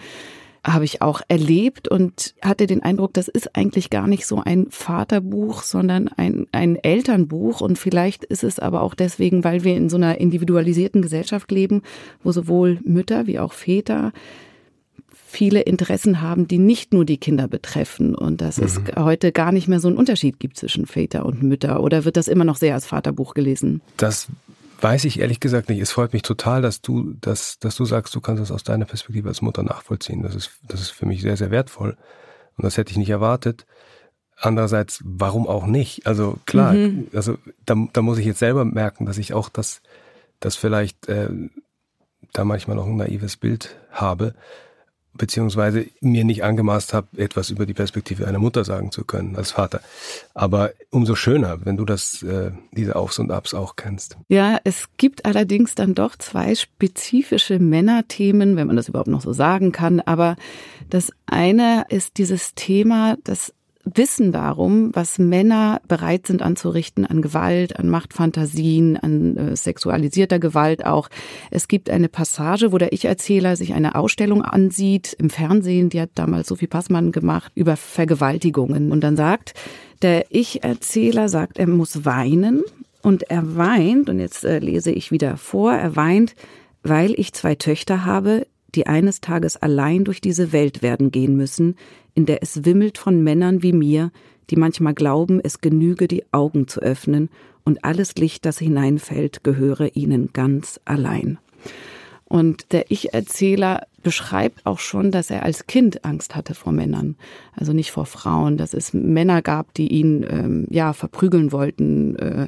habe ich auch erlebt und hatte den Eindruck, das ist eigentlich gar nicht so ein Vaterbuch, sondern ein, ein Elternbuch. Und vielleicht ist es aber auch deswegen, weil wir in so einer individualisierten Gesellschaft leben, wo sowohl Mütter wie auch Väter viele Interessen haben, die nicht nur die Kinder betreffen und dass mhm. es heute gar nicht mehr so einen Unterschied gibt zwischen Väter und Mütter oder wird das immer noch sehr als Vaterbuch gelesen? Das Weiß ich ehrlich gesagt nicht. Es freut mich total, dass du, dass, dass du sagst, du kannst das aus deiner Perspektive als Mutter nachvollziehen. Das ist, das ist für mich sehr, sehr wertvoll. Und das hätte ich nicht erwartet. Andererseits, warum auch nicht? Also klar, mhm. also da, da muss ich jetzt selber merken, dass ich auch das, das vielleicht äh, da manchmal noch ein naives Bild habe beziehungsweise mir nicht angemaßt habe, etwas über die Perspektive einer Mutter sagen zu können als Vater. Aber umso schöner, wenn du das, äh, diese Aufs und Abs auch kennst. Ja, es gibt allerdings dann doch zwei spezifische Männerthemen, wenn man das überhaupt noch so sagen kann. Aber das eine ist dieses Thema, das Wissen darum, was Männer bereit sind anzurichten an Gewalt, an Machtfantasien, an äh, sexualisierter Gewalt auch. Es gibt eine Passage, wo der Ich-Erzähler sich eine Ausstellung ansieht im Fernsehen, die hat damals Sophie Passmann gemacht, über Vergewaltigungen. Und dann sagt, der Ich-Erzähler sagt, er muss weinen und er weint, und jetzt äh, lese ich wieder vor, er weint, weil ich zwei Töchter habe, die eines Tages allein durch diese Welt werden gehen müssen, in der es wimmelt von Männern wie mir, die manchmal glauben, es genüge, die Augen zu öffnen, und alles Licht, das hineinfällt, gehöre ihnen ganz allein. Und der Ich-Erzähler beschreibt auch schon, dass er als Kind Angst hatte vor Männern, also nicht vor Frauen, dass es Männer gab, die ihn ähm, ja verprügeln wollten. Äh,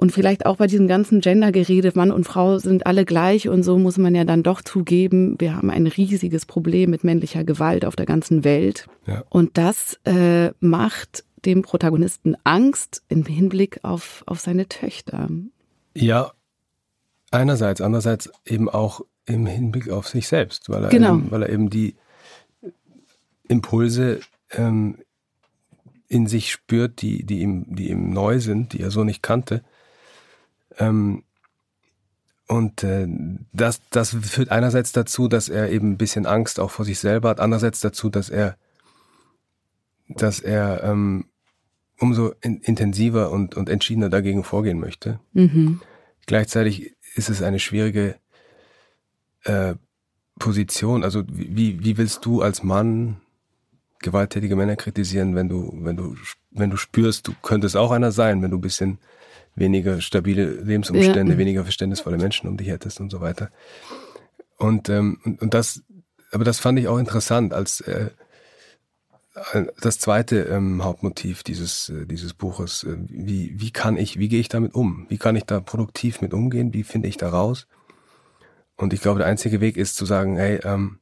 und vielleicht auch bei diesem ganzen Gendergerede, Mann und Frau sind alle gleich und so muss man ja dann doch zugeben, wir haben ein riesiges Problem mit männlicher Gewalt auf der ganzen Welt. Ja. Und das äh, macht dem Protagonisten Angst im Hinblick auf, auf seine Töchter. Ja, einerseits, andererseits eben auch im Hinblick auf sich selbst, weil er, genau. eben, weil er eben die Impulse ähm, in sich spürt, die, die, ihm, die ihm neu sind, die er so nicht kannte. Ähm, und äh, das, das führt einerseits dazu, dass er eben ein bisschen Angst auch vor sich selber hat, andererseits dazu, dass er, dass er ähm, umso in, intensiver und, und entschiedener dagegen vorgehen möchte. Mhm. Gleichzeitig ist es eine schwierige äh, Position. Also wie, wie willst du als Mann gewalttätige Männer kritisieren, wenn du, wenn du, wenn du spürst, du könntest auch einer sein, wenn du ein bisschen weniger stabile Lebensumstände, ja. weniger verständnisvolle Menschen um dich hättest und so weiter. Und, ähm, und, und das, aber das fand ich auch interessant als äh, das zweite ähm, Hauptmotiv dieses äh, dieses Buches. Äh, wie wie kann ich, wie gehe ich damit um? Wie kann ich da produktiv mit umgehen? Wie finde ich da raus? Und ich glaube, der einzige Weg ist zu sagen, hey, ähm,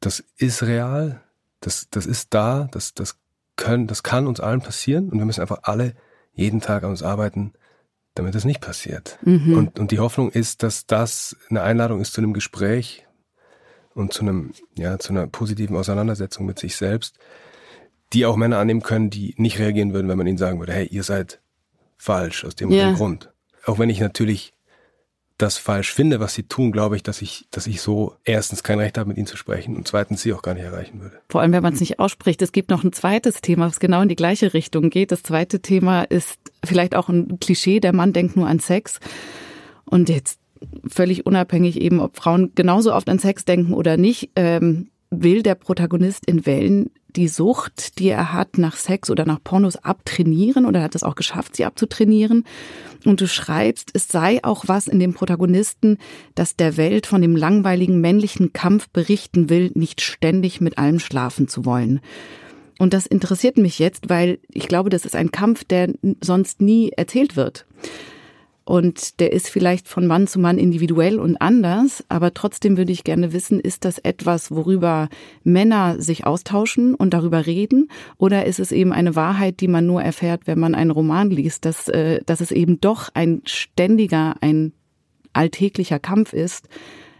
das ist real, das das ist da, das das können, das kann uns allen passieren und wir müssen einfach alle jeden Tag an uns arbeiten, damit es nicht passiert. Mhm. Und, und die Hoffnung ist, dass das eine Einladung ist zu einem Gespräch und zu einem, ja, zu einer positiven Auseinandersetzung mit sich selbst, die auch Männer annehmen können, die nicht reagieren würden, wenn man ihnen sagen würde, hey, ihr seid falsch aus dem, ja. dem Grund. Auch wenn ich natürlich das falsch finde, was sie tun, glaube ich, dass ich, dass ich so erstens kein Recht habe, mit ihnen zu sprechen und zweitens sie auch gar nicht erreichen würde. Vor allem, wenn man es nicht ausspricht. Es gibt noch ein zweites Thema, was genau in die gleiche Richtung geht. Das zweite Thema ist vielleicht auch ein Klischee. Der Mann denkt nur an Sex. Und jetzt völlig unabhängig eben, ob Frauen genauso oft an Sex denken oder nicht, ähm, will der Protagonist in Wellen die Sucht, die er hat nach Sex oder nach Pornos abtrainieren oder hat es auch geschafft, sie abzutrainieren. Und du schreibst, es sei auch was in dem Protagonisten, das der Welt von dem langweiligen männlichen Kampf berichten will, nicht ständig mit allem schlafen zu wollen. Und das interessiert mich jetzt, weil ich glaube, das ist ein Kampf, der sonst nie erzählt wird. Und der ist vielleicht von Mann zu Mann individuell und anders, aber trotzdem würde ich gerne wissen, ist das etwas, worüber Männer sich austauschen und darüber reden? Oder ist es eben eine Wahrheit, die man nur erfährt, wenn man einen Roman liest, dass, äh, dass es eben doch ein ständiger, ein alltäglicher Kampf ist,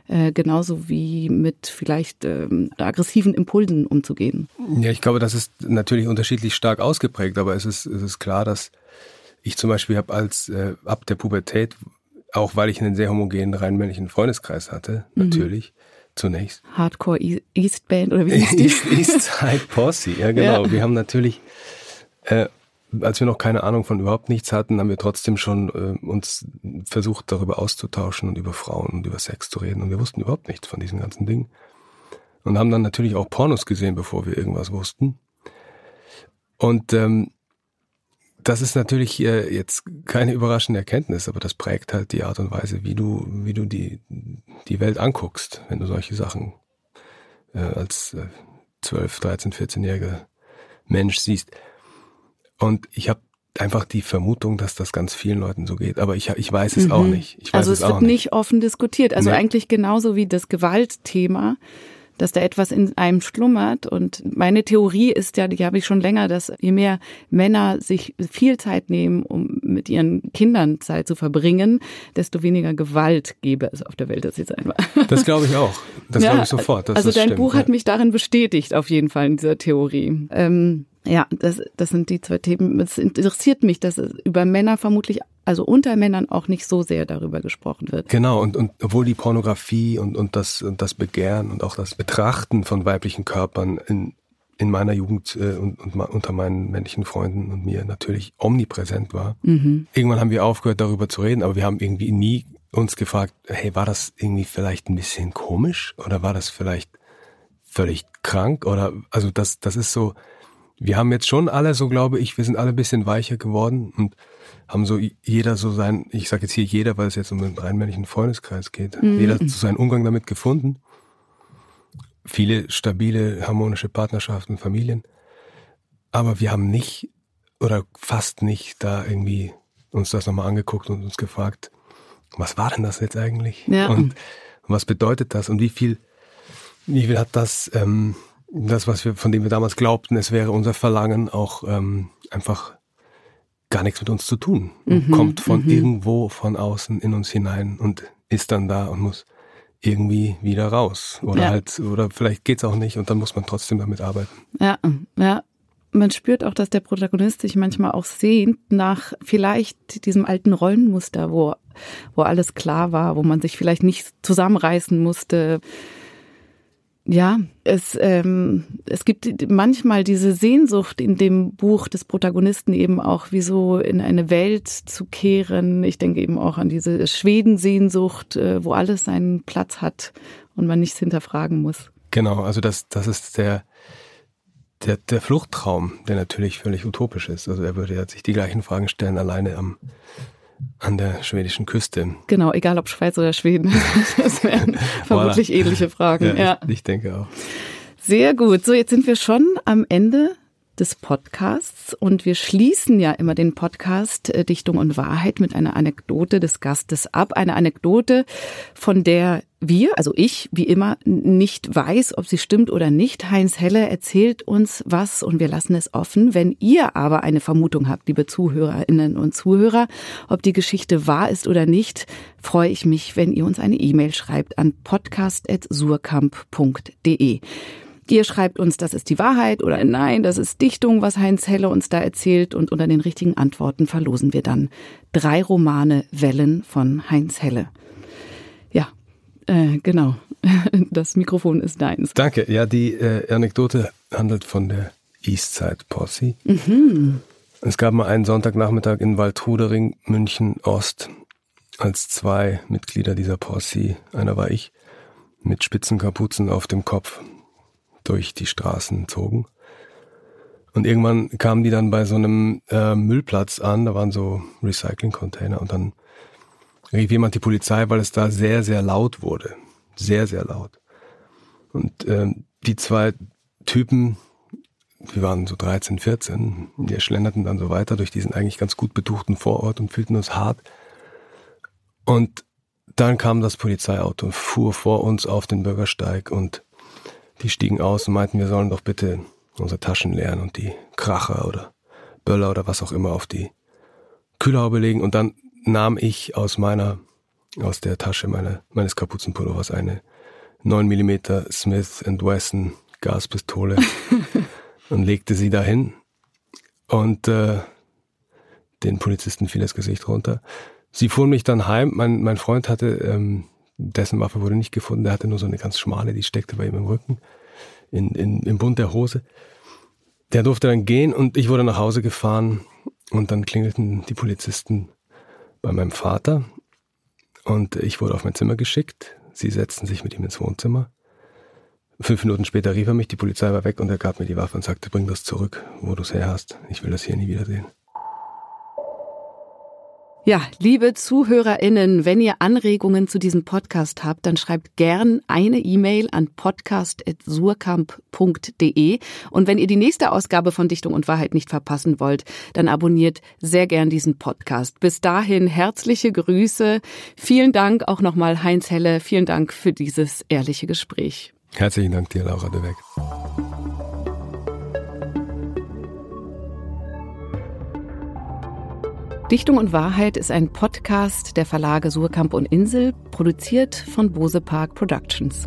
äh, genauso wie mit vielleicht ähm, aggressiven Impulsen umzugehen? Ja, ich glaube, das ist natürlich unterschiedlich stark ausgeprägt, aber es ist, es ist klar, dass ich zum Beispiel habe als äh, ab der Pubertät, auch weil ich einen sehr homogenen, rein männlichen Freundeskreis hatte, mhm. natürlich, zunächst. Hardcore e East Band oder wie hieß die? East, East Side Posse, ja genau. Ja. Wir haben natürlich, äh, als wir noch keine Ahnung von überhaupt nichts hatten, haben wir trotzdem schon äh, uns versucht, darüber auszutauschen und über Frauen und über Sex zu reden. Und wir wussten überhaupt nichts von diesen ganzen Dingen. Und haben dann natürlich auch Pornos gesehen, bevor wir irgendwas wussten. Und ähm, das ist natürlich äh, jetzt keine überraschende Erkenntnis, aber das prägt halt die Art und Weise, wie du, wie du die, die Welt anguckst, wenn du solche Sachen äh, als äh, 12, 13, 14-jähriger Mensch siehst. Und ich habe einfach die Vermutung, dass das ganz vielen Leuten so geht. Aber ich, ich weiß es mhm. auch nicht. Also es, es wird nicht. nicht offen diskutiert. Also nee. eigentlich genauso wie das Gewaltthema dass da etwas in einem schlummert. Und meine Theorie ist ja, die habe ich schon länger, dass je mehr Männer sich viel Zeit nehmen, um mit ihren Kindern Zeit zu verbringen, desto weniger Gewalt gäbe es auf der Welt. Das jetzt einmal. Das glaube ich auch. Das ja, glaube ich sofort. also dein stimmt, Buch hat mich darin bestätigt, auf jeden Fall in dieser Theorie. Ähm, ja, das, das sind die zwei Themen. Es interessiert mich, dass es über Männer vermutlich, also unter Männern auch nicht so sehr darüber gesprochen wird. Genau, und, und obwohl die Pornografie und, und, das, und das Begehren und auch das Betrachten von weiblichen Körpern in, in meiner Jugend äh, und, und unter meinen männlichen Freunden und mir natürlich omnipräsent war. Mhm. Irgendwann haben wir aufgehört, darüber zu reden, aber wir haben irgendwie nie uns gefragt, hey, war das irgendwie vielleicht ein bisschen komisch oder war das vielleicht völlig krank oder also das das ist so wir haben jetzt schon alle, so glaube ich, wir sind alle ein bisschen weicher geworden und haben so jeder so sein, ich sage jetzt hier jeder, weil es jetzt um den rein männlichen Freundeskreis geht, mhm. jeder so seinen Umgang damit gefunden. Viele stabile, harmonische Partnerschaften, Familien. Aber wir haben nicht oder fast nicht da irgendwie uns das nochmal angeguckt und uns gefragt, was war denn das jetzt eigentlich? Ja. Und was bedeutet das und wie viel, wie viel hat das ähm, das, was wir, von dem wir damals glaubten, es wäre unser Verlangen, auch ähm, einfach gar nichts mit uns zu tun. Mhm, kommt von mhm. irgendwo von außen in uns hinein und ist dann da und muss irgendwie wieder raus. Oder ja. halt, oder vielleicht geht's auch nicht und dann muss man trotzdem damit arbeiten. Ja, ja. Man spürt auch, dass der Protagonist sich manchmal auch sehnt nach vielleicht diesem alten Rollenmuster, wo, wo alles klar war, wo man sich vielleicht nicht zusammenreißen musste ja, es, ähm, es gibt manchmal diese Sehnsucht in dem Buch des Protagonisten eben auch, wie so in eine Welt zu kehren. Ich denke eben auch an diese Schwedensehnsucht, äh, wo alles seinen Platz hat und man nichts hinterfragen muss. Genau, also das, das ist der, der, der Fluchttraum, der natürlich völlig utopisch ist. Also er würde ja sich die gleichen Fragen stellen, alleine am an der schwedischen Küste. Genau, egal ob Schweiz oder Schweden. Das wären vermutlich ähnliche Fragen. Ja, ja. Ich, ich denke auch. Sehr gut. So, jetzt sind wir schon am Ende des Podcasts. Und wir schließen ja immer den Podcast äh, Dichtung und Wahrheit mit einer Anekdote des Gastes ab. Eine Anekdote, von der wir, also ich, wie immer, nicht weiß, ob sie stimmt oder nicht. Heinz Helle erzählt uns was und wir lassen es offen. Wenn ihr aber eine Vermutung habt, liebe Zuhörerinnen und Zuhörer, ob die Geschichte wahr ist oder nicht, freue ich mich, wenn ihr uns eine E-Mail schreibt an podcast.surkamp.de. Ihr schreibt uns, das ist die Wahrheit oder nein, das ist Dichtung, was Heinz Helle uns da erzählt und unter den richtigen Antworten verlosen wir dann drei Romane Wellen von Heinz Helle. Äh, genau. Das Mikrofon ist deins. Danke. Ja, die äh, Anekdote handelt von der Eastside Posse. Mhm. Es gab mal einen Sonntagnachmittag in Waldrudering, München Ost, als zwei Mitglieder dieser Posse, einer war ich, mit spitzen Kapuzen auf dem Kopf durch die Straßen zogen. Und irgendwann kamen die dann bei so einem äh, Müllplatz an, da waren so Recycling-Container und dann rief jemand die Polizei, weil es da sehr, sehr laut wurde. Sehr, sehr laut. Und ähm, die zwei Typen, wir waren so 13, 14, wir schlenderten dann so weiter durch diesen eigentlich ganz gut betuchten Vorort und fühlten uns hart. Und dann kam das Polizeiauto und fuhr vor uns auf den Bürgersteig und die stiegen aus und meinten, wir sollen doch bitte unsere Taschen leeren und die Kracher oder Böller oder was auch immer auf die Kühlhaube legen. Und dann nahm ich aus meiner, aus der Tasche meine, meines Kapuzenpullovers eine 9 mm Smith Wesson Gaspistole und legte sie dahin. Und äh, den Polizisten fiel das Gesicht runter. Sie fuhren mich dann heim. Mein, mein Freund hatte ähm, dessen Waffe wurde nicht gefunden, der hatte nur so eine ganz schmale, die steckte bei ihm im Rücken, in, in, im Bund der Hose. Der durfte dann gehen und ich wurde nach Hause gefahren und dann klingelten die Polizisten bei meinem Vater und ich wurde auf mein Zimmer geschickt. Sie setzten sich mit ihm ins Wohnzimmer. Fünf Minuten später rief er mich, die Polizei war weg und er gab mir die Waffe und sagte, bring das zurück, wo du es her hast. Ich will das hier nie wiedersehen. Ja, liebe ZuhörerInnen, wenn ihr Anregungen zu diesem Podcast habt, dann schreibt gern eine E-Mail an podcast.surkamp.de. Und wenn ihr die nächste Ausgabe von Dichtung und Wahrheit nicht verpassen wollt, dann abonniert sehr gern diesen Podcast. Bis dahin herzliche Grüße. Vielen Dank auch nochmal Heinz Helle. Vielen Dank für dieses ehrliche Gespräch. Herzlichen Dank dir, Laura de Weg. Dichtung und Wahrheit ist ein Podcast der Verlage Surkamp und Insel, produziert von Bose Park Productions.